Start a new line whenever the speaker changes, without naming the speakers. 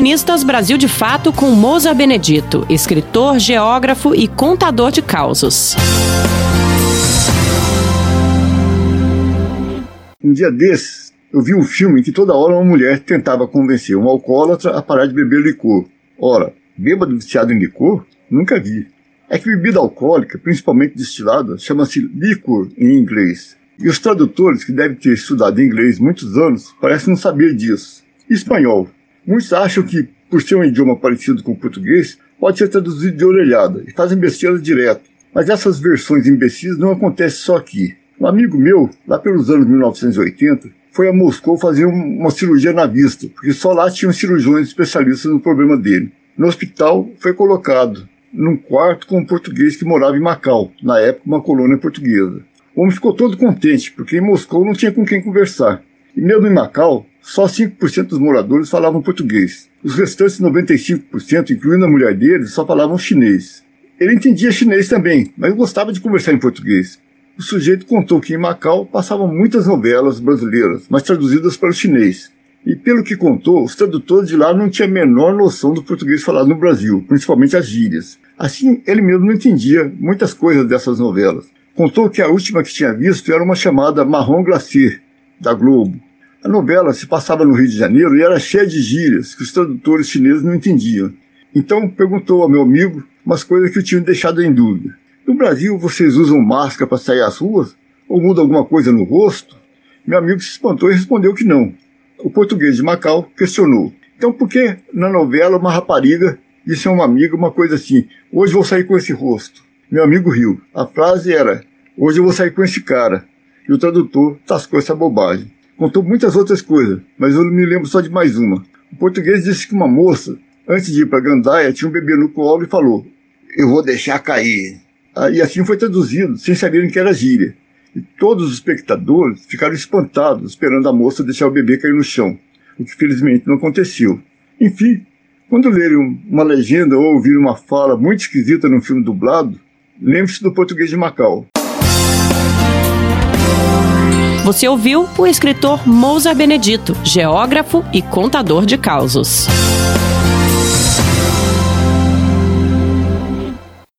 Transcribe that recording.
colunistas Brasil de Fato com Moza Benedito, escritor, geógrafo e contador de causos.
Um dia desses, eu vi um filme em que toda hora uma mulher tentava convencer um alcoólatra a parar de beber licor. Ora, bêbado viciado em licor? Nunca vi. É que bebida alcoólica, principalmente destilada, chama-se liquor em inglês. E os tradutores, que devem ter estudado inglês muitos anos, parecem não saber disso. Espanhol. Muitos acham que, por ser um idioma parecido com o português, pode ser traduzido de orelhada e fazem besteira direto. Mas essas versões imbecis não acontecem só aqui. Um amigo meu, lá pelos anos 1980, foi a Moscou fazer uma cirurgia na vista, porque só lá tinham cirurgiões especialistas no problema dele. No hospital, foi colocado num quarto com um português que morava em Macau, na época uma colônia portuguesa. O homem ficou todo contente, porque em Moscou não tinha com quem conversar. E mesmo em Macau, só 5% dos moradores falavam português. Os restantes 95%, incluindo a mulher dele, só falavam chinês. Ele entendia chinês também, mas gostava de conversar em português. O sujeito contou que em Macau passavam muitas novelas brasileiras, mas traduzidas para o chinês. E pelo que contou, os tradutores de lá não tinham a menor noção do português falado no Brasil, principalmente as gírias. Assim, ele mesmo não entendia muitas coisas dessas novelas. Contou que a última que tinha visto era uma chamada Marrom Glacé, da Globo. A novela se passava no Rio de Janeiro e era cheia de gírias que os tradutores chineses não entendiam. Então perguntou ao meu amigo umas coisas que o tinham deixado em dúvida. No Brasil, vocês usam máscara para sair às ruas? Ou muda alguma coisa no rosto? Meu amigo se espantou e respondeu que não o português de Macau questionou. Então por que na novela uma rapariga disse a uma amiga uma coisa assim, hoje vou sair com esse rosto? Meu amigo riu. A frase era, hoje eu vou sair com esse cara. E o tradutor tascou essa bobagem. Contou muitas outras coisas, mas eu me lembro só de mais uma. O português disse que uma moça, antes de ir para Gandaia, tinha um bebê no colo e falou, eu vou deixar cair. E assim foi traduzido, sem saberem que era gíria. E todos os espectadores ficaram espantados, esperando a moça deixar o bebê cair no chão, o que felizmente não aconteceu. Enfim, quando lerem uma legenda ou ouvir uma fala muito esquisita num filme dublado, lembre-se do português de Macau.
Você ouviu o escritor Mousa Benedito, geógrafo e contador de causos.